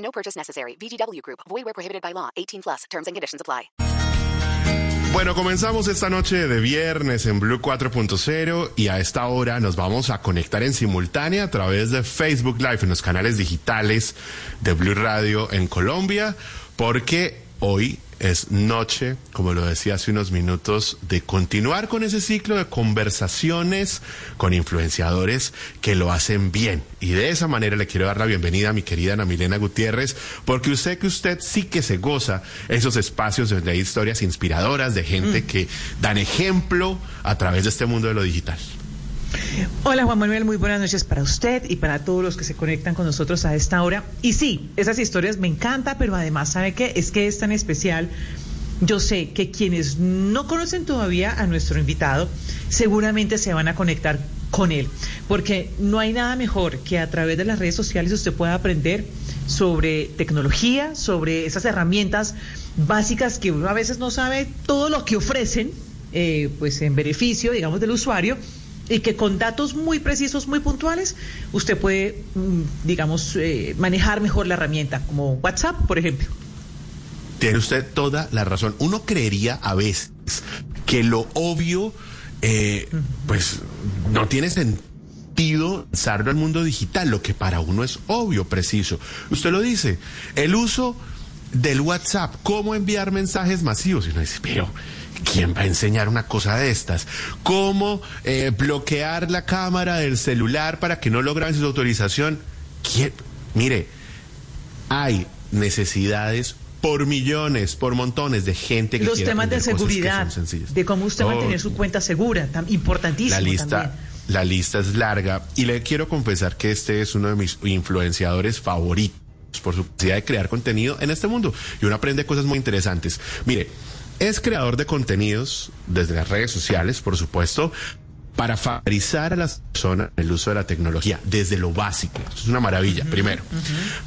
No purchase necessary. VGW Group. Void where prohibited by law. 18 plus. Terms and conditions apply. Bueno, comenzamos esta noche de viernes en Blue 4.0 y a esta hora nos vamos a conectar en simultánea a través de Facebook Live en los canales digitales de Blue Radio en Colombia, porque hoy es noche, como lo decía hace unos minutos, de continuar con ese ciclo de conversaciones con influenciadores que lo hacen bien. Y de esa manera le quiero dar la bienvenida a mi querida Ana Milena Gutiérrez, porque sé que usted sí que se goza esos espacios donde hay historias inspiradoras de gente que dan ejemplo a través de este mundo de lo digital. Hola Juan Manuel, muy buenas noches para usted y para todos los que se conectan con nosotros a esta hora. Y sí, esas historias me encantan, pero además, ¿sabe qué? Es que es tan especial. Yo sé que quienes no conocen todavía a nuestro invitado seguramente se van a conectar con él, porque no hay nada mejor que a través de las redes sociales usted pueda aprender sobre tecnología, sobre esas herramientas básicas que uno a veces no sabe todo lo que ofrecen, eh, pues en beneficio, digamos, del usuario y que con datos muy precisos, muy puntuales, usted puede, mm, digamos, eh, manejar mejor la herramienta, como WhatsApp, por ejemplo. Tiene usted toda la razón. Uno creería a veces que lo obvio, eh, pues, no tiene sentido usarlo al mundo digital, lo que para uno es obvio, preciso. Usted lo dice, el uso del WhatsApp, cómo enviar mensajes masivos. Y uno dice, pero ¿Quién va a enseñar una cosa de estas? ¿Cómo eh, bloquear la cámara del celular para que no logren su autorización? ¿Quién? Mire, hay necesidades por millones, por montones de gente que Los temas de seguridad, de cómo usted va a tener su cuenta segura, tan importantísimo la lista, La lista es larga y le quiero confesar que este es uno de mis influenciadores favoritos por su capacidad de crear contenido en este mundo y uno aprende cosas muy interesantes. Mire, es creador de contenidos desde las redes sociales, por supuesto, para favorizar a las personas el uso de la tecnología, desde lo básico. Esto es una maravilla, primero.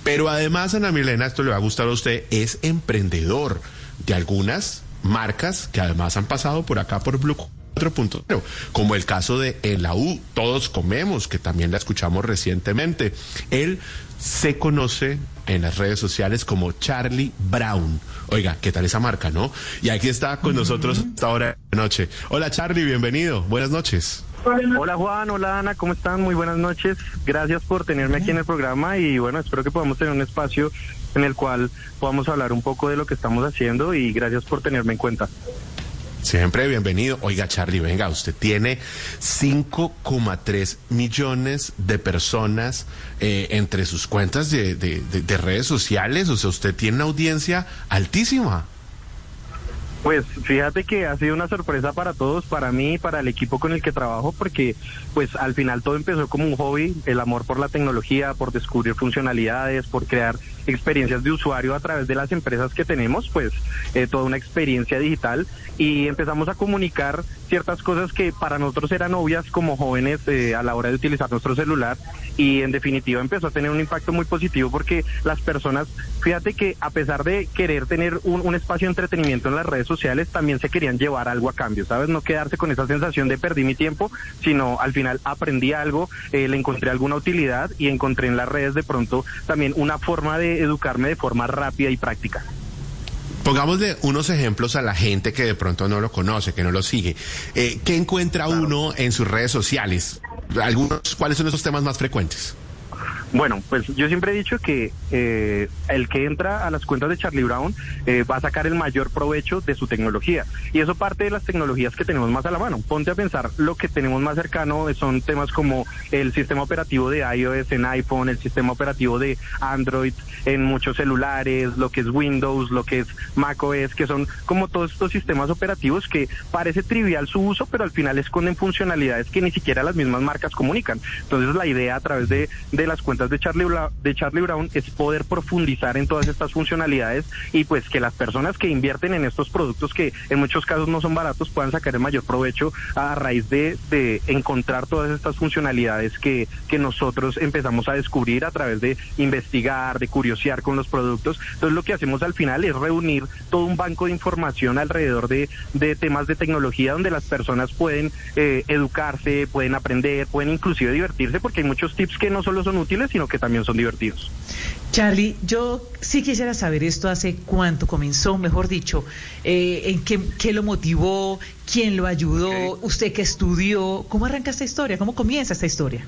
Pero además, Ana Milena, esto le va a gustar a usted, es emprendedor de algunas marcas que además han pasado por acá por Blue 4.0, como el caso de la U, Todos Comemos, que también la escuchamos recientemente. Él se conoce en las redes sociales como Charlie Brown. Oiga, ¿qué tal esa marca, no? Y aquí está con nosotros esta hora de noche. Hola Charlie, bienvenido. Buenas noches. Hola Juan, hola Ana, ¿cómo están? Muy buenas noches. Gracias por tenerme aquí en el programa y bueno, espero que podamos tener un espacio en el cual podamos hablar un poco de lo que estamos haciendo y gracias por tenerme en cuenta. Siempre bienvenido. Oiga, Charlie, venga, usted tiene 5,3 millones de personas eh, entre sus cuentas de, de redes sociales. O sea, usted tiene una audiencia altísima. Pues fíjate que ha sido una sorpresa para todos, para mí para el equipo con el que trabajo, porque pues al final todo empezó como un hobby, el amor por la tecnología, por descubrir funcionalidades, por crear experiencias de usuario a través de las empresas que tenemos, pues eh, toda una experiencia digital. Y empezamos a comunicar ciertas cosas que para nosotros eran obvias como jóvenes eh, a la hora de utilizar nuestro celular. Y en definitiva empezó a tener un impacto muy positivo porque las personas, fíjate que a pesar de querer tener un, espacio de entretenimiento en las redes sociales, también se querían llevar algo a cambio, ¿sabes? No quedarse con esa sensación de perdí mi tiempo, sino al final aprendí algo, eh, le encontré alguna utilidad y encontré en las redes de pronto también una forma de educarme de forma rápida y práctica. Pongámosle unos ejemplos a la gente que de pronto no lo conoce, que no lo sigue. Eh, ¿Qué encuentra uno en sus redes sociales? Algunos, ¿Cuáles son esos temas más frecuentes? Bueno, pues yo siempre he dicho que eh, el que entra a las cuentas de Charlie Brown eh, va a sacar el mayor provecho de su tecnología. Y eso parte de las tecnologías que tenemos más a la mano. Ponte a pensar, lo que tenemos más cercano son temas como el sistema operativo de iOS en iPhone, el sistema operativo de Android en muchos celulares, lo que es Windows, lo que es macOS, que son como todos estos sistemas operativos que parece trivial su uso, pero al final esconden funcionalidades que ni siquiera las mismas marcas comunican. Entonces la idea a través de, de las cuentas de Charlie, de Charlie Brown es poder profundizar en todas estas funcionalidades y pues que las personas que invierten en estos productos que en muchos casos no son baratos puedan sacar el mayor provecho a raíz de, de encontrar todas estas funcionalidades que, que nosotros empezamos a descubrir a través de investigar, de curiosear con los productos. Entonces lo que hacemos al final es reunir todo un banco de información alrededor de, de temas de tecnología donde las personas pueden eh, educarse, pueden aprender, pueden inclusive divertirse porque hay muchos tips que no solo son útiles, sino que también son divertidos. Charlie, yo sí quisiera saber esto hace cuánto comenzó, mejor dicho, eh, en qué, qué, lo motivó, quién lo ayudó, usted que estudió, ¿cómo arranca esta historia? ¿Cómo comienza esta historia?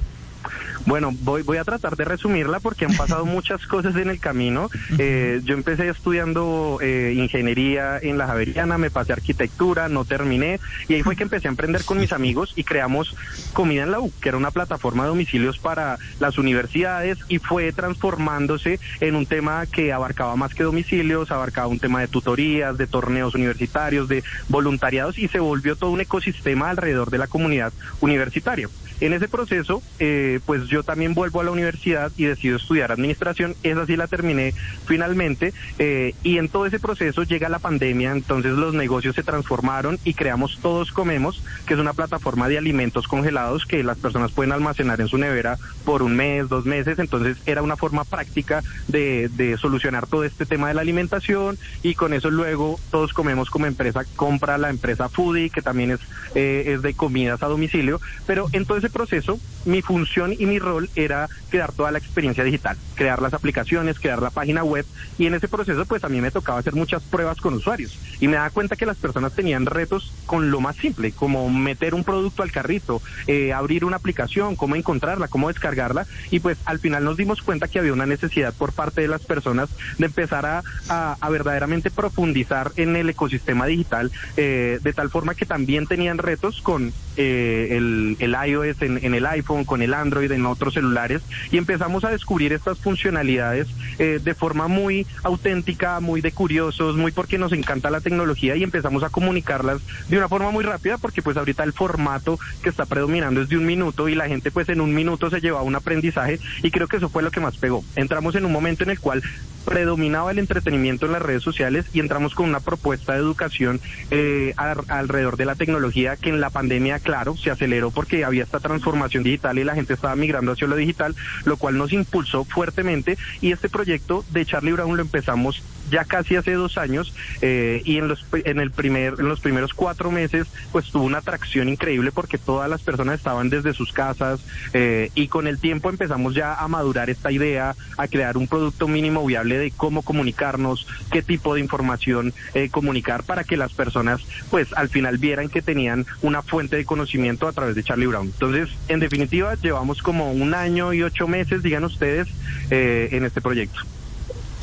Bueno, voy, voy a tratar de resumirla porque han pasado muchas cosas en el camino. Eh, yo empecé estudiando eh, ingeniería en la Javeriana, me pasé arquitectura, no terminé y ahí fue que empecé a emprender con mis amigos y creamos Comida en la U, que era una plataforma de domicilios para las universidades y fue transformándose en un tema que abarcaba más que domicilios, abarcaba un tema de tutorías, de torneos universitarios, de voluntariados y se volvió todo un ecosistema alrededor de la comunidad universitaria. En ese proceso, eh, pues yo también vuelvo a la universidad y decido estudiar administración. Esa sí la terminé finalmente. Eh, y en todo ese proceso llega la pandemia, entonces los negocios se transformaron y creamos Todos Comemos, que es una plataforma de alimentos congelados que las personas pueden almacenar en su nevera por un mes, dos meses. Entonces era una forma práctica de, de solucionar todo este tema de la alimentación y con eso luego Todos Comemos como empresa compra la empresa Foodie, que también es, eh, es de comidas a domicilio. Pero entonces proceso, mi función y mi rol era crear toda la experiencia digital, crear las aplicaciones, crear la página web y en ese proceso pues a mí me tocaba hacer muchas pruebas con usuarios y me daba cuenta que las personas tenían retos con lo más simple, como meter un producto al carrito, eh, abrir una aplicación, cómo encontrarla, cómo descargarla y pues al final nos dimos cuenta que había una necesidad por parte de las personas de empezar a, a, verdaderamente profundizar en el ecosistema digital eh, de tal forma que también tenían retos con eh, el, el iOS en, el iPhone, con el Android, en otros celulares, y empezamos a descubrir estas funcionalidades eh, de forma muy auténtica, muy de curiosos, muy porque nos encanta la tecnología y empezamos a comunicarlas de una forma muy rápida porque pues ahorita el formato que está predominando es de un minuto y la gente pues en un minuto se lleva un aprendizaje y creo que eso fue lo que más pegó. Entramos en un momento en el cual predominaba el entretenimiento en las redes sociales y entramos con una propuesta de educación eh, alrededor de la tecnología que en la pandemia, claro, se aceleró porque había esta transformación digital y la gente estaba migrando hacia lo digital, lo cual nos impulsó fuertemente y este proyecto de Charlie Brown lo empezamos ya casi hace dos años eh, y en los en el primer en los primeros cuatro meses pues tuvo una atracción increíble porque todas las personas estaban desde sus casas eh, y con el tiempo empezamos ya a madurar esta idea a crear un producto mínimo viable de cómo comunicarnos qué tipo de información eh, comunicar para que las personas pues al final vieran que tenían una fuente de conocimiento a través de Charlie Brown. Entonces en definitiva llevamos como un año y ocho meses digan ustedes en este proyecto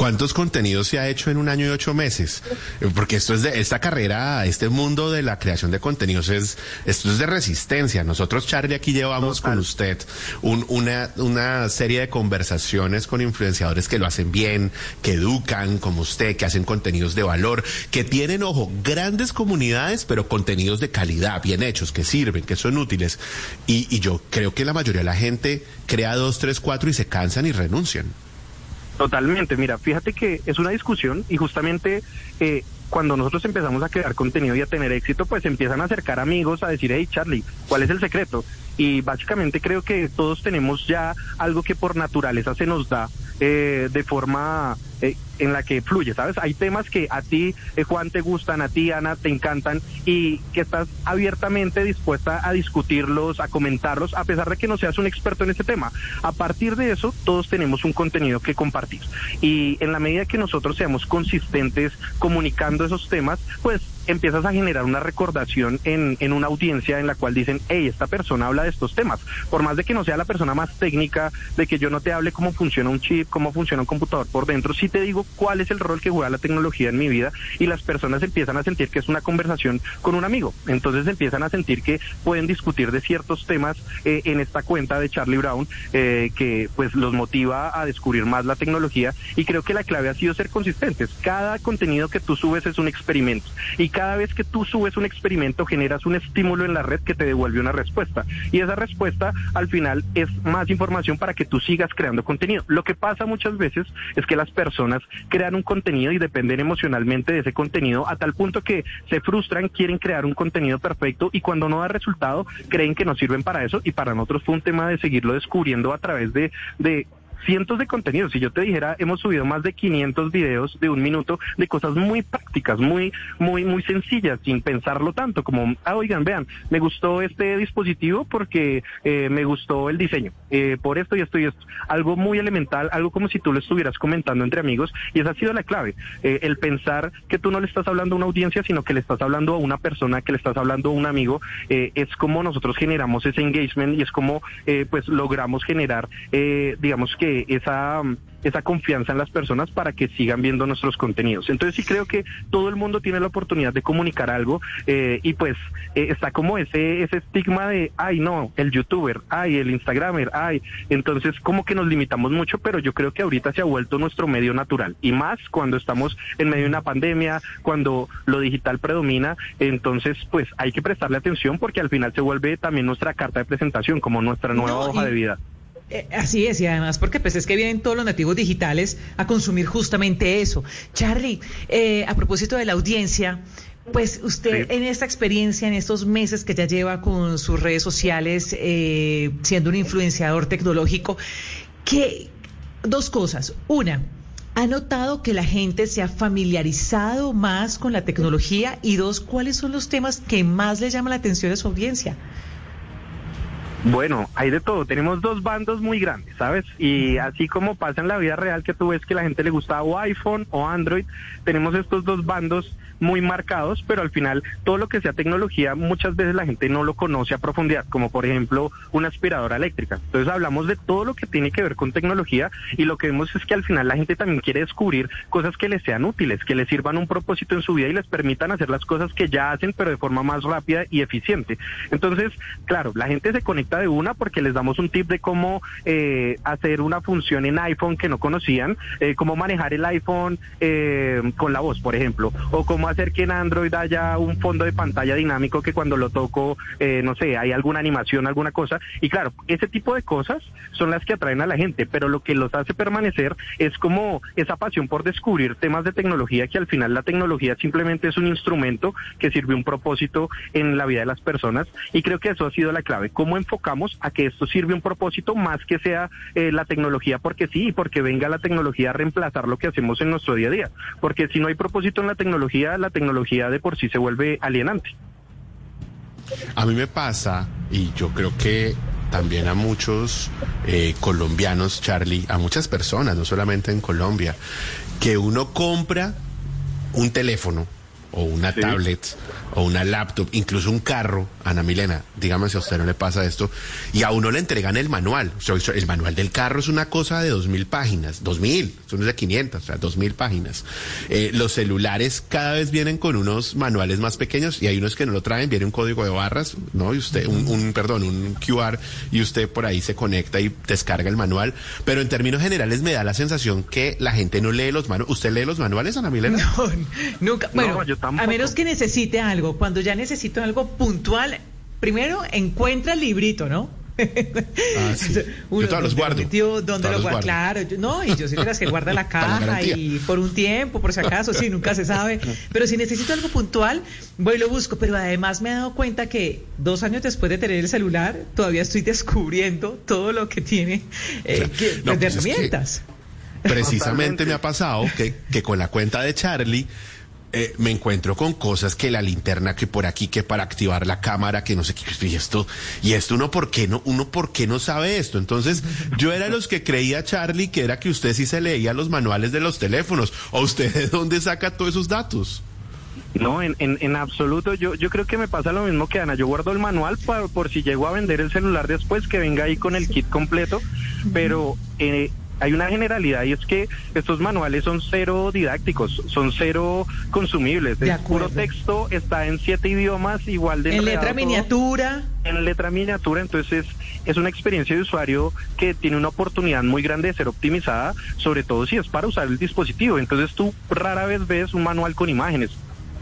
¿Cuántos contenidos se ha hecho en un año y ocho meses? Eh, porque esto es de esta carrera, este mundo de la creación de contenidos es esto es de resistencia. Nosotros Charlie aquí llevamos con usted una una serie de conversaciones con influenciadores que lo hacen bien, que educan como usted, que hacen contenidos de valor, que tienen ojo grandes comunidades, pero contenidos de calidad, bien hechos, que sirven, que son útiles. Y, y yo creo que la mayoría de la gente crea dos, tres, cuatro y se cansan y renuncian. Totalmente, mira, fíjate que es una discusión y justamente eh, cuando nosotros empezamos a crear contenido y a tener éxito, pues empiezan a acercar amigos a decir, hey Charlie, ¿cuál es el secreto? Y básicamente creo que todos tenemos ya algo que por naturaleza se nos da eh, de forma eh, en la que fluye, ¿sabes? Hay temas que a ti, eh, Juan, te gustan, a ti, Ana, te encantan y que estás abiertamente dispuesta a discutirlos, a comentarlos, a pesar de que no seas un experto en ese tema. A partir de eso, todos tenemos un contenido que compartir. Y en la medida que nosotros seamos consistentes comunicando esos temas, pues empiezas a generar una recordación en, en una audiencia en la cual dicen, hey, esta persona habla de estos temas. Por más de que no sea la persona más técnica, de que yo no te hable cómo funciona un chip, cómo funciona un computador por dentro, sí te digo cuál es el rol que juega la tecnología en mi vida y las personas empiezan a sentir que es una conversación con un amigo. Entonces empiezan a sentir que pueden discutir de ciertos temas eh, en esta cuenta de Charlie Brown eh, que pues los motiva a descubrir más la tecnología y creo que la clave ha sido ser consistentes. Cada contenido que tú subes es un experimento y cada vez que tú subes un experimento generas un estímulo en la red que te devuelve una respuesta. Y esa respuesta al final es más información para que tú sigas creando contenido. Lo que pasa muchas veces es que las personas crean un contenido y dependen emocionalmente de ese contenido a tal punto que se frustran, quieren crear un contenido perfecto y cuando no da resultado creen que no sirven para eso y para nosotros fue un tema de seguirlo descubriendo a través de, de cientos de contenidos. Si yo te dijera, hemos subido más de 500 videos de un minuto de cosas muy prácticas, muy, muy, muy sencillas, sin pensarlo tanto, como, ah, oigan, vean, me gustó este dispositivo porque eh, me gustó el diseño, eh, por esto y esto y esto. Algo muy elemental, algo como si tú lo estuvieras comentando entre amigos, y esa ha sido la clave, eh, el pensar que tú no le estás hablando a una audiencia, sino que le estás hablando a una persona, que le estás hablando a un amigo, es como nosotros generamos ese engagement y es como, pues, logramos generar, digamos que esa esa confianza en las personas para que sigan viendo nuestros contenidos. Entonces sí creo que todo el mundo tiene la oportunidad de comunicar algo eh, y pues eh, está como ese ese estigma de, ay no, el youtuber, ay el instagramer, ay, entonces como que nos limitamos mucho, pero yo creo que ahorita se ha vuelto nuestro medio natural y más cuando estamos en medio de una pandemia, cuando lo digital predomina, entonces pues hay que prestarle atención porque al final se vuelve también nuestra carta de presentación como nuestra nueva hoja de vida. Eh, así es, y además porque pues es que vienen todos los nativos digitales a consumir justamente eso. Charlie, eh, a propósito de la audiencia, pues usted en esta experiencia, en estos meses que ya lleva con sus redes sociales, eh, siendo un influenciador tecnológico, ¿qué, dos cosas. Una, ¿ha notado que la gente se ha familiarizado más con la tecnología? Y dos, ¿cuáles son los temas que más le llaman la atención a su audiencia? Bueno, hay de todo. Tenemos dos bandos muy grandes, ¿sabes? Y así como pasa en la vida real que tú ves que la gente le gusta o iPhone o Android, tenemos estos dos bandos muy marcados, pero al final todo lo que sea tecnología muchas veces la gente no lo conoce a profundidad, como por ejemplo una aspiradora eléctrica. Entonces hablamos de todo lo que tiene que ver con tecnología y lo que vemos es que al final la gente también quiere descubrir cosas que les sean útiles, que les sirvan un propósito en su vida y les permitan hacer las cosas que ya hacen, pero de forma más rápida y eficiente. Entonces, claro, la gente se conecta de una porque les damos un tip de cómo eh, hacer una función en iPhone que no conocían, eh, cómo manejar el iPhone eh, con la voz, por ejemplo, o cómo hacer que en Android haya un fondo de pantalla dinámico que cuando lo toco, eh, no sé, hay alguna animación, alguna cosa. Y claro, ese tipo de cosas son las que atraen a la gente, pero lo que los hace permanecer es como esa pasión por descubrir temas de tecnología, que al final la tecnología simplemente es un instrumento que sirve un propósito en la vida de las personas. Y creo que eso ha sido la clave. ¿Cómo enfocamos a que esto sirve un propósito más que sea eh, la tecnología porque sí y porque venga la tecnología a reemplazar lo que hacemos en nuestro día a día? Porque si no hay propósito en la tecnología, la tecnología de por sí se vuelve alienante. A mí me pasa, y yo creo que también a muchos eh, colombianos, Charlie, a muchas personas, no solamente en Colombia, que uno compra un teléfono o una tablet o una laptop, incluso un carro, Ana Milena, dígame si a usted no le pasa esto, y a uno le entregan el manual. El manual del carro es una cosa de dos mil páginas, dos mil, son de 500, o sea, dos mil páginas. Eh, los celulares cada vez vienen con unos manuales más pequeños y hay unos que no lo traen, viene un código de barras, ¿no? Y usted, un, un perdón, un QR, y usted por ahí se conecta y descarga el manual. Pero en términos generales me da la sensación que la gente no lee los manuales. ¿Usted lee los manuales, Ana Milena? No, nunca. Bueno, a menos que necesite algo cuando ya necesito algo puntual, primero encuentra el librito, ¿no? Ah, sí. Uno, yo los guardo. ¿Dónde lo guardo? Claro, no, y yo soy de las que guarda la caja y por un tiempo, por si acaso, sí, nunca se sabe. Pero si necesito algo puntual, voy y lo busco. Pero además me he dado cuenta que dos años después de tener el celular, todavía estoy descubriendo todo lo que tiene eh, que, pues, de herramientas. precisamente me ha pasado que, que con la cuenta de Charlie eh, me encuentro con cosas que la linterna que por aquí que para activar la cámara que no sé qué y esto y esto uno por qué no uno por qué no sabe esto entonces yo era los que creía Charlie que era que usted sí se leía los manuales de los teléfonos o usted de dónde saca todos esos datos no, en, en, en, absoluto. Yo, yo creo que me pasa lo mismo que Ana. Yo guardo el manual por, por si llego a vender el celular después, que venga ahí con el kit completo. Pero eh, hay una generalidad y es que estos manuales son cero didácticos, son cero consumibles. el puro texto, está en siete idiomas, igual de... En letra miniatura. En letra miniatura, entonces es una experiencia de usuario que tiene una oportunidad muy grande de ser optimizada, sobre todo si es para usar el dispositivo. Entonces tú rara vez ves un manual con imágenes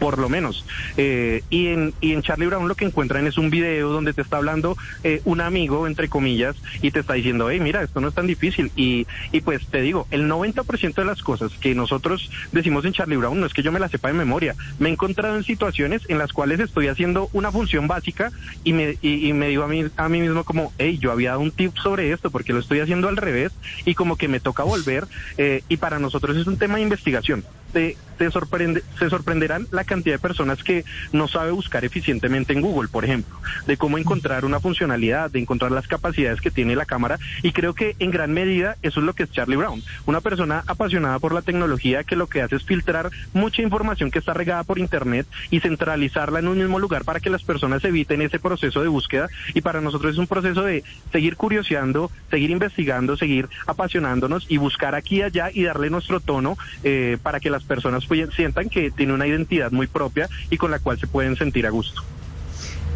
por lo menos. Eh, y, en, y en Charlie Brown lo que encuentran es un video donde te está hablando eh, un amigo, entre comillas, y te está diciendo, hey, mira, esto no es tan difícil. Y, y pues te digo, el 90% de las cosas que nosotros decimos en Charlie Brown no es que yo me las sepa de memoria. Me he encontrado en situaciones en las cuales estoy haciendo una función básica y me, y, me digo a mí, a mí mismo como, hey, yo había dado un tip sobre esto porque lo estoy haciendo al revés y como que me toca volver. Eh, y para nosotros es un tema de investigación. Te, te sorprende, se sorprenderán la cantidad de personas que no sabe buscar eficientemente en Google, por ejemplo, de cómo encontrar una funcionalidad, de encontrar las capacidades que tiene la cámara. Y creo que en gran medida eso es lo que es Charlie Brown, una persona apasionada por la tecnología que lo que hace es filtrar mucha información que está regada por Internet y centralizarla en un mismo lugar para que las personas eviten ese proceso de búsqueda. Y para nosotros es un proceso de seguir curioseando, seguir investigando, seguir apasionándonos y buscar aquí y allá y darle nuestro tono eh, para que las personas sientan que tiene una identidad muy propia y con la cual se pueden sentir a gusto.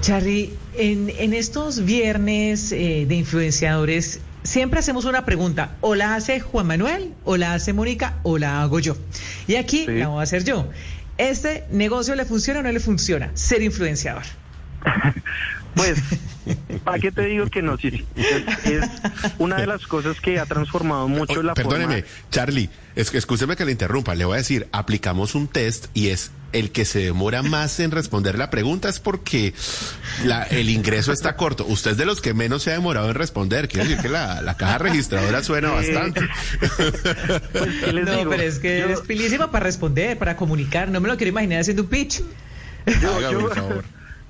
Charly, en, en estos viernes eh, de influenciadores siempre hacemos una pregunta, o la hace Juan Manuel, o la hace Mónica, o la hago yo. Y aquí la voy a hacer yo. ¿Este negocio le funciona o no le funciona? Ser influenciador. Pues, ¿para qué te digo que no? Sí, Es, una de las cosas que ha transformado mucho la Perdóneme, Charlie, es que escúcheme que le interrumpa. Le voy a decir, aplicamos un test y es el que se demora más en responder la pregunta es porque la, el ingreso está corto. Usted es de los que menos se ha demorado en responder. Quiere decir que la, caja registradora suena bastante. Pues, no, pero es que es pilísima para responder, para comunicar. No me lo quiero imaginar haciendo un pitch. Yo, favor.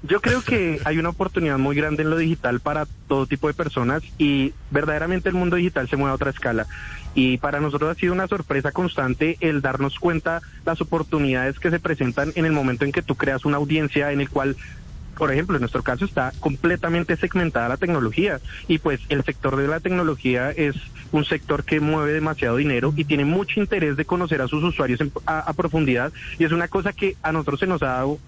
Yo creo que hay una oportunidad muy grande en lo digital para todo tipo de personas y verdaderamente el mundo digital se mueve a otra escala. Y para nosotros ha sido una sorpresa constante el darnos cuenta las oportunidades que se presentan en el momento en que tú creas una audiencia en el cual por ejemplo, en nuestro caso está completamente segmentada la tecnología y pues el sector de la tecnología es un sector que mueve demasiado dinero y tiene mucho interés de conocer a sus usuarios a, profundidad y es una cosa que a nosotros se nos ha dado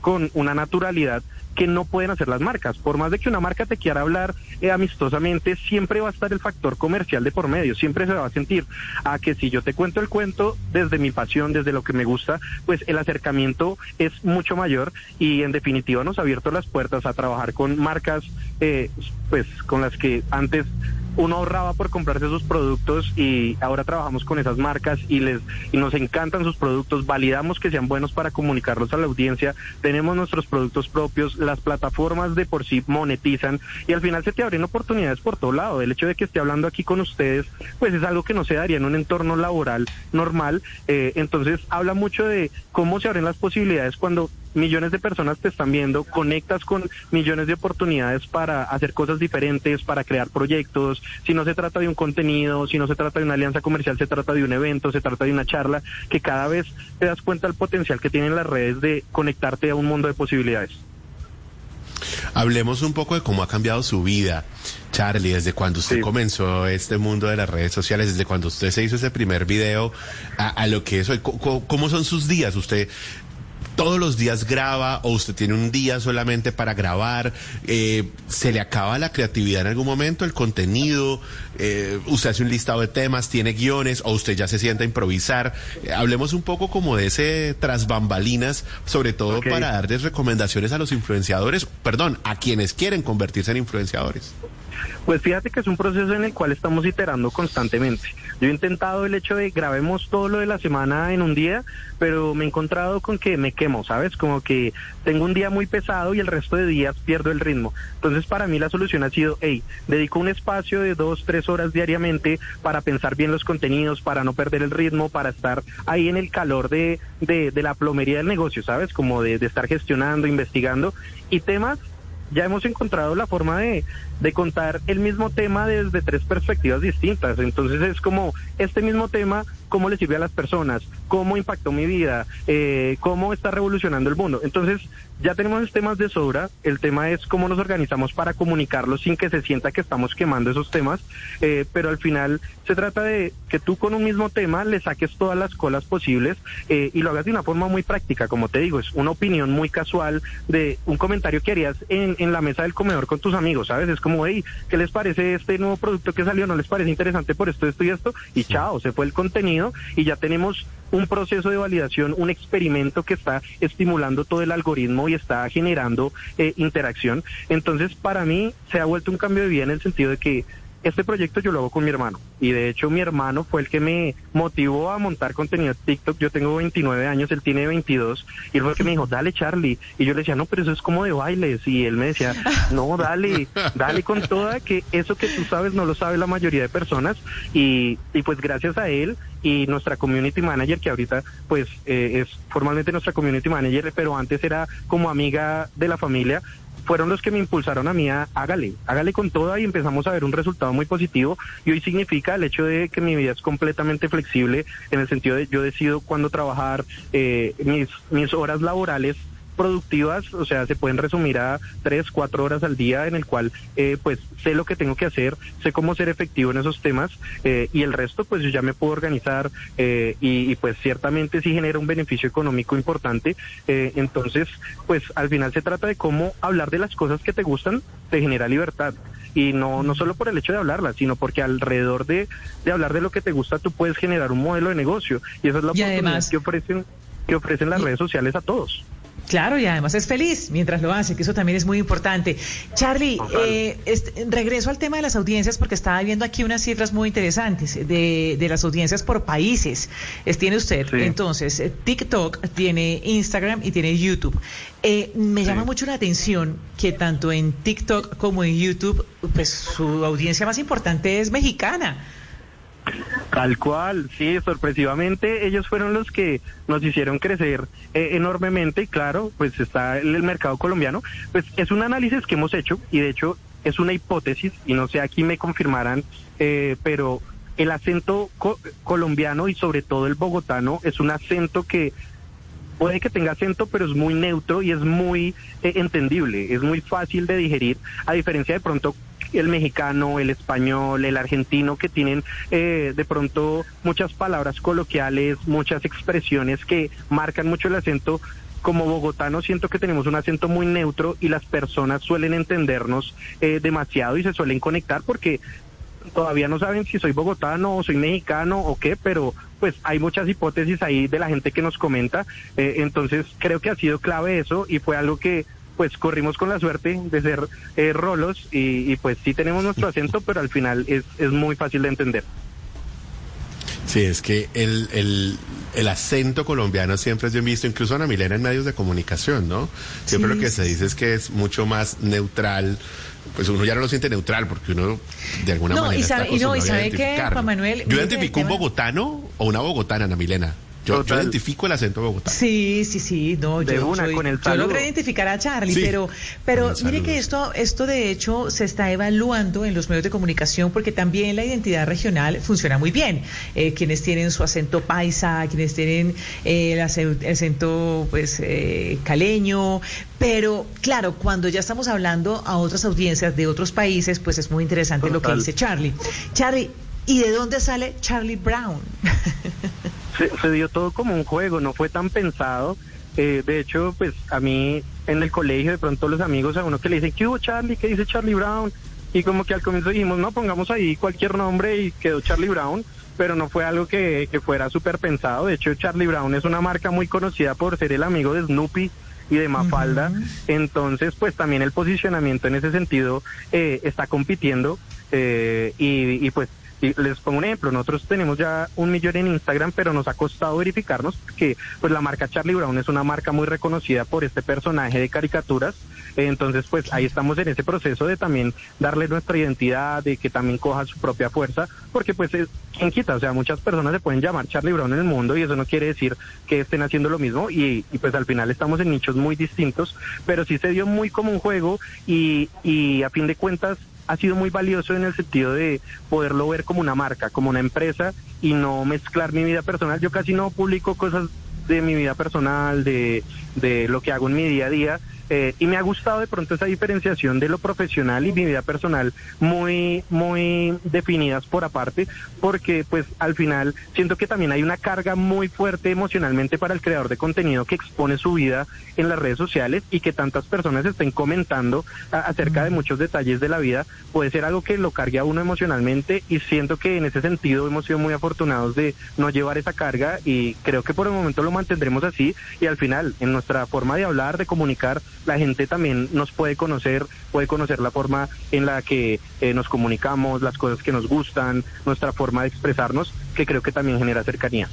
con una naturalidad que no pueden hacer las marcas. Por más de que una marca te quiera hablar eh, amistosamente, siempre va a estar el factor comercial de por medio, siempre se va a sentir a que si yo te cuento el cuento desde mi pasión, desde lo que me gusta, pues el acercamiento es mucho mayor y en definitiva nos ha abierto las puertas a trabajar con marcas eh, pues con las que antes uno ahorraba por comprarse sus productos y ahora trabajamos con esas marcas y les y nos encantan sus productos, validamos que sean buenos para comunicarlos a la audiencia, tenemos nuestros productos propios, las plataformas de por sí monetizan y al final se te abren oportunidades por todo lado. El hecho de que esté hablando aquí con ustedes, pues es algo que no se daría en un entorno laboral normal. Eh, entonces habla mucho de cómo se abren las posibilidades cuando millones de personas te están viendo, conectas con millones de oportunidades para hacer cosas diferentes, para crear proyectos. Si no se trata de un contenido, si no se trata de una alianza comercial, se trata de un evento, se trata de una charla, que cada vez te das cuenta del potencial que tienen las redes de conectarte a un mundo de posibilidades. Hablemos un poco de cómo ha cambiado su vida, Charlie, desde cuando usted comenzó este mundo de las redes sociales, desde cuando usted se hizo ese primer video a, lo que es hoy. ¿Cómo, son sus días? Usted todos los días graba o usted tiene un día solamente para grabar, eh, se le acaba la creatividad en algún momento, el contenido, eh, usted hace un listado de temas, tiene guiones o usted ya se sienta a improvisar. Eh, hablemos un poco como de ese tras bambalinas, sobre todo para darles recomendaciones a los influenciadores, perdón, a quienes quieren convertirse en influenciadores. Pues fíjate que es un proceso en el cual estamos iterando constantemente. Yo he intentado el hecho de grabemos todo lo de la semana en un día, pero me he encontrado con que me quemo, ¿sabes? Como que tengo un día muy pesado y el resto de días pierdo el ritmo. Entonces para mí la solución ha sido, hey, dedico un espacio de dos, tres horas diariamente para pensar bien los contenidos, para no perder el ritmo, para estar ahí en el calor de, de, la plomería del negocio, ¿sabes? Como de, de estar gestionando, investigando y temas ya hemos encontrado la forma de, de contar el mismo tema desde tres perspectivas distintas. Entonces es como este mismo tema, cómo le sirve a las personas, cómo impactó mi vida, eh, cómo está revolucionando el mundo. Entonces ya tenemos temas de sobra, el tema es cómo nos organizamos para comunicarlos sin que se sienta que estamos quemando esos temas, eh, pero al final se trata de que tú con un mismo tema le saques todas las colas posibles eh, y lo hagas de una forma muy práctica, como te digo, es una opinión muy casual de un comentario que harías en, en la mesa del comedor con tus amigos, ¿sabes? Es como como, ¿qué les parece este nuevo producto que salió? ¿No les parece interesante por esto, esto y esto? Y chao, se fue el contenido y ya tenemos un proceso de validación, un experimento que está estimulando todo el algoritmo y está generando eh, interacción. Entonces, para mí se ha vuelto un cambio de vida en el sentido de que este proyecto yo lo hago con mi hermano y de hecho mi hermano fue el que me motivó a montar contenido en TikTok. Yo tengo 29 años, él tiene 22 y él fue el que me dijo, dale Charlie. Y yo le decía, no, pero eso es como de bailes. Y él me decía, no, dale, dale con toda, que eso que tú sabes no lo sabe la mayoría de personas. Y, y pues gracias a él y nuestra community manager, que ahorita pues eh, es formalmente nuestra community manager, pero antes era como amiga de la familia, fueron los que me impulsaron a mí a hágale, hágale con toda y empezamos a ver un resultado muy positivo. Y hoy significa el hecho de que mi vida es completamente flexible en el sentido de yo decido cuándo trabajar, eh, mis, mis horas laborales productivas, o sea, se pueden resumir a tres, cuatro horas al día en el cual eh, pues sé lo que tengo que hacer, sé cómo ser efectivo en esos temas eh, y el resto pues yo ya me puedo organizar eh, y, y, pues ciertamente sí genera un beneficio económico importante. Eh, entonces pues al final se trata de cómo hablar de las cosas que te gustan te genera libertad y no no solo por el hecho de hablarlas, sino porque alrededor de, de hablar de lo que te gusta tú puedes generar un modelo de negocio y esa es la Y oportunidad además- que ofrecen que ofrecen las redes sociales a todos. Claro, y además es feliz mientras lo hace, que eso también es muy importante. Charlie, eh, este, regreso al tema de las audiencias porque estaba viendo aquí unas cifras muy interesantes de, de las audiencias por países. Es, tiene usted, Sí. entonces, eh, TikTok, tiene Instagram y tiene YouTube. Eh, me llama mucho la atención que tanto en TikTok como en YouTube, pues su audiencia más importante es mexicana. Tal cual, sí, sorpresivamente ellos fueron los que nos hicieron crecer eh, enormemente y claro, pues está el, mercado colombiano, pues es un análisis que hemos hecho y de hecho es una hipótesis y no sé aquí me confirmarán, eh, pero el acento co- colombiano y sobre todo el bogotano es un acento que puede que tenga acento, pero es muy neutro y es muy eh, entendible, es muy fácil de digerir, a diferencia de pronto el mexicano, el español, el argentino, que tienen eh, de pronto muchas palabras coloquiales, muchas expresiones que marcan mucho el acento. Como bogotano siento que tenemos un acento muy neutro y las personas suelen entendernos eh, demasiado y se suelen conectar porque todavía no saben si soy bogotano o soy mexicano o qué, pero pues hay muchas hipótesis ahí de la gente que nos comenta, eh, entonces creo que ha sido clave eso y fue algo que pues corrimos con la suerte de ser eh, rolos y, y, pues sí tenemos nuestro acento, pero al final es, es muy fácil de entender. Sí, es que el, el, el acento colombiano siempre es bien visto, incluso Ana Milena en medios de comunicación, ¿no? Siempre Sí, lo que se dice es que es mucho más neutral, pues uno ya no lo siente neutral porque uno de alguna No, manera y sabe- está y no, y sabe identificarlo. Juan Manuel, Yo que identifico un bogotano o una bogotana, Ana Milena. Yo, yo identifico el acento bogotano. Sí, sí, sí, no, De yo, una, soy- con el yo logré identificar a Charlie, Sí, pero, pero mire que esto, esto de hecho se está evaluando en los medios de comunicación porque también la identidad regional funciona muy bien. Eh, quienes tienen su acento paisa, quienes tienen eh, el ace- el acento pues eh, caleño, pero claro, cuando ya estamos hablando a otras audiencias de otros países, pues es muy interesante lo que dice Charlie. Charlie, ¿y de dónde sale Charlie Brown? se, se dio todo como un juego, no fue tan pensado. Eh, de hecho, pues a mí en el colegio de pronto los amigos a uno que le dicen, ¿qué hubo Charlie? ¿Qué dice Charlie Brown? Y como que al comienzo dijimos, no, pongamos ahí cualquier nombre y quedó Charlie Brown, pero no fue algo que, que fuera súper pensado. De hecho, Charlie Brown es una marca muy conocida por ser el amigo de Snoopy y de Mafalda. Entonces, pues también el posicionamiento en ese sentido eh, está compitiendo eh, y, y pues y les pongo un ejemplo, nosotros tenemos ya un millón en Instagram, pero nos ha costado verificarnos porque pues la marca Charlie Brown es una marca muy reconocida por este personaje de caricaturas. Entonces, pues ahí estamos en ese proceso de también darle nuestra identidad, de que también coja su propia fuerza, porque pues es, ¿quién quita? O sea, muchas personas se pueden llamar Charlie Brown en el mundo y eso no quiere decir que estén haciendo lo mismo y, y pues al final estamos en nichos muy distintos, pero sí se dio muy como un juego y, y a fin de cuentas ha sido muy valioso en el sentido de poderlo ver como una marca, como una empresa y no mezclar mi vida personal. Yo casi no publico cosas de mi vida personal, de, de lo que hago en mi día a día. Eh, y me ha gustado de pronto esa diferenciación de lo profesional y mi vida personal muy, muy definidas por aparte, porque pues al final siento que también hay una carga muy fuerte emocionalmente para el creador de contenido que expone su vida en las redes sociales y que tantas personas estén comentando a- acerca de muchos detalles de la vida, puede ser algo que lo cargue a uno emocionalmente y siento que en ese sentido hemos sido muy afortunados de no llevar esa carga y creo que por el momento lo mantendremos así y al final en nuestra forma de hablar, de comunicar, la gente también nos puede conocer, puede conocer la forma en la que eh, nos comunicamos, las cosas que nos gustan, nuestra forma de expresarnos, que creo que también genera cercanía.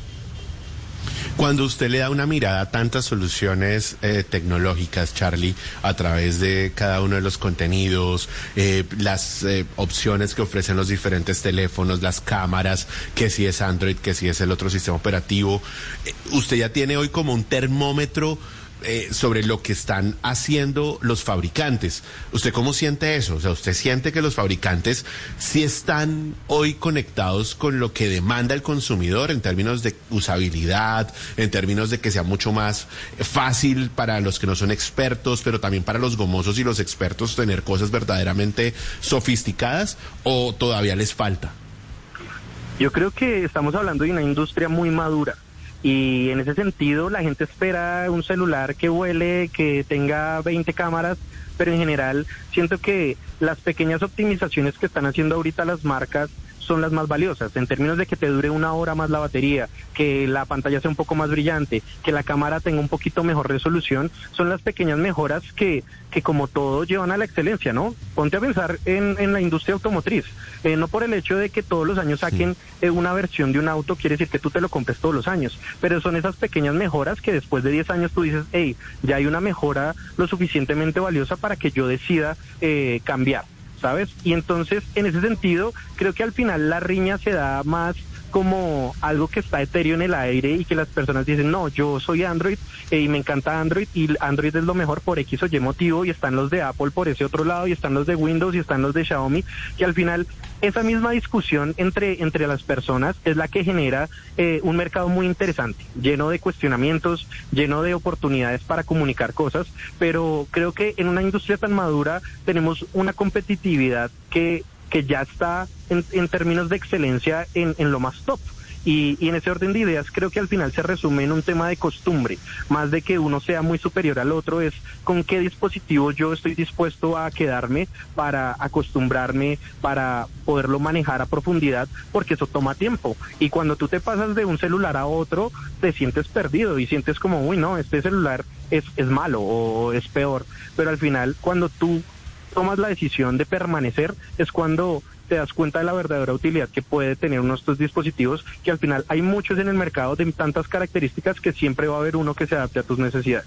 Cuando usted le da una mirada a tantas soluciones eh, tecnológicas, Charlie, a través de cada uno de los contenidos, eh, las eh, opciones que ofrecen los diferentes teléfonos, las cámaras, que si es Android, que si es el otro sistema operativo, eh, usted ya tiene hoy como un termómetro eh, sobre lo que están haciendo los fabricantes. ¿Usted cómo siente eso? O sea, ¿usted siente que los fabricantes sí están hoy conectados con lo que demanda el consumidor en términos de usabilidad, en términos de que sea mucho más fácil para los que no son expertos, pero también para los gomosos y los expertos tener cosas verdaderamente sofisticadas o todavía les falta? Yo creo que estamos hablando de una industria muy madura y en ese sentido la gente espera un celular que huele, que tenga 20 cámaras, pero en general siento que las pequeñas optimizaciones que están haciendo ahorita las marcas son las más valiosas en términos de que te dure una hora más la batería, que la pantalla sea un poco más brillante, que la cámara tenga un poquito mejor resolución, son las pequeñas mejoras que, que como todo llevan a la excelencia, ¿no? Ponte a pensar en, en la industria automotriz, eh, no por el hecho de que todos los años saquen eh, una versión de un auto, quiere decir que tú te lo compres todos los años, pero son esas pequeñas mejoras que después de 10 años tú dices, hey, ya hay una mejora lo suficientemente valiosa para que yo decida eh, cambiar. ¿Sabes? Y entonces, en ese sentido, creo que al final la riña se da más como algo que está etéreo en el aire y que las personas dicen, no, yo soy Android eh, y me encanta Android y Android es lo mejor por X o Y motivo y están los de Apple por ese otro lado y están los de Windows y están los de Xiaomi, que al final esa misma discusión entre, entre las personas es la que genera eh, un mercado muy interesante, lleno de cuestionamientos, lleno de oportunidades para comunicar cosas, pero creo que en una industria tan madura tenemos una competitividad que, que ya está en, en términos de excelencia en, en lo más top. Y, y, en ese orden de ideas creo que al final se resume en un tema de costumbre, más de que uno sea muy superior al otro, es con qué dispositivo yo estoy dispuesto a quedarme para acostumbrarme, para poderlo manejar a profundidad, porque eso toma tiempo. Y cuando tú te pasas de un celular a otro, te sientes perdido y sientes como, uy, no, este celular es, es malo o es peor. Pero al final, cuando tú tomas la decisión de permanecer, es cuando te das cuenta de la verdadera utilidad que puede tener uno de estos dispositivos, que al final hay muchos en el mercado de tantas características que siempre va a haber uno que se adapte a tus necesidades.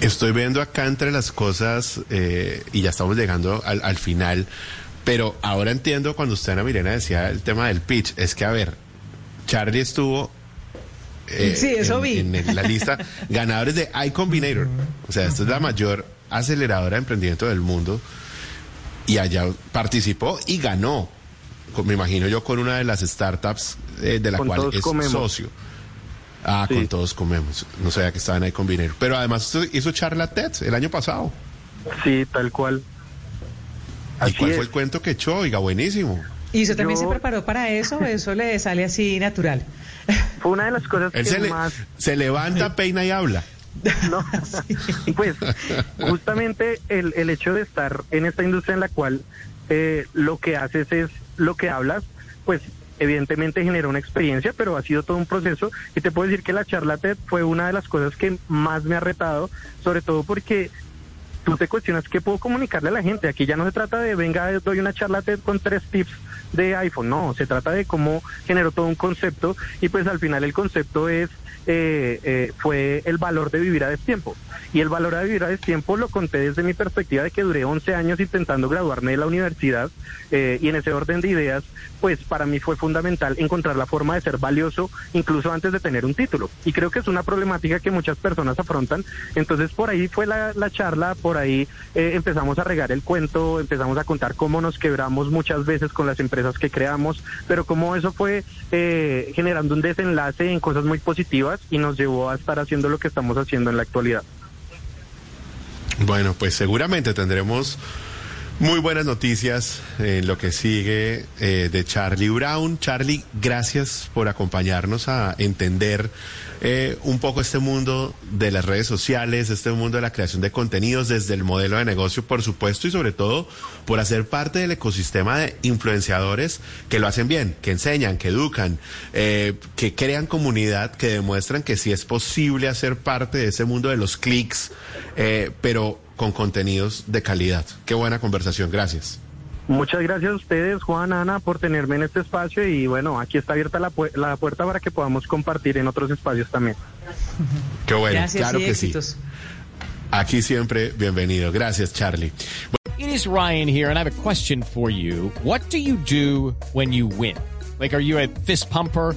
Estoy viendo acá entre las cosas, eh, y ya estamos llegando al, al, final, pero ahora entiendo cuando usted, Ana Mirena, decía el tema del pitch, es que, a ver, Charlie estuvo eh, sí, eso en, vi. En, en, la lista ganadores de iCombinator. O sea, esta es la mayor aceleradora de emprendimiento del mundo. Y allá participó y ganó. Me imagino yo con una de las startups eh, de la con cual es comemos. socio. Ah, sí. con todos comemos. No sabía que estaban ahí con Combinator. Pero además hizo charla TED el año pasado. Sí, tal cual. ¿Y cuál es. fue el cuento que echó? Oiga, buenísimo. ¿Y usted también yo... se preparó para eso? ¿Eso le sale así natural? Fue una de las cosas Él que se, más... le, se levanta, peina y habla. No, sí. pues justamente el, el, hecho de estar en esta industria en la cual eh, lo que haces es lo que hablas, pues evidentemente genera una experiencia, pero ha sido todo un proceso y te puedo decir que la charla TED fue una de las cosas que más me ha retado, sobre todo porque tú te cuestionas qué puedo comunicarle a la gente. Aquí ya no se trata de, venga, doy una charla TED con tres tips de iPhone, no, se trata de cómo generó todo un concepto y pues al final el concepto es eh, eh, fue el valor de vivir a destiempo. Y el valor de vivir a destiempo lo conté desde mi perspectiva de que duré 11 años intentando graduarme de la universidad eh, y en ese orden de ideas, pues para mí fue fundamental encontrar la forma de ser valioso incluso antes de tener un título. Y creo que es una problemática que muchas personas afrontan. Entonces por ahí fue la, la charla, por ahí eh, empezamos a regar el cuento, empezamos a contar cómo nos quebramos muchas veces con las empresas que creamos, pero cómo eso fue eh, generando un desenlace en cosas muy positivas y nos llevó a estar haciendo lo que estamos haciendo en la actualidad. Bueno, pues seguramente tendremos muy buenas noticias en lo que sigue eh, de Charlie Brown. Charlie, gracias por acompañarnos a entender eh, un poco este mundo de las redes sociales, este mundo de la creación de contenidos desde el modelo de negocio, por supuesto, y sobre todo por hacer parte del ecosistema de influenciadores que lo hacen bien, que enseñan, que educan, eh, que crean comunidad, que demuestran que sí es posible hacer parte de ese mundo de los clics, pero con contenidos de calidad. Qué buena conversación, gracias. Muchas gracias a ustedes, Juan, Ana, por tenerme en este espacio y bueno, aquí está abierta la, la puerta para que podamos compartir en otros espacios también. Qué bueno, Gracias claro que éxitos. sí. Aquí siempre bienvenido. Gracias, Charlie. It is Ryan here, and I have a question for you. What do you do when you win? Like, are you a fist pumper?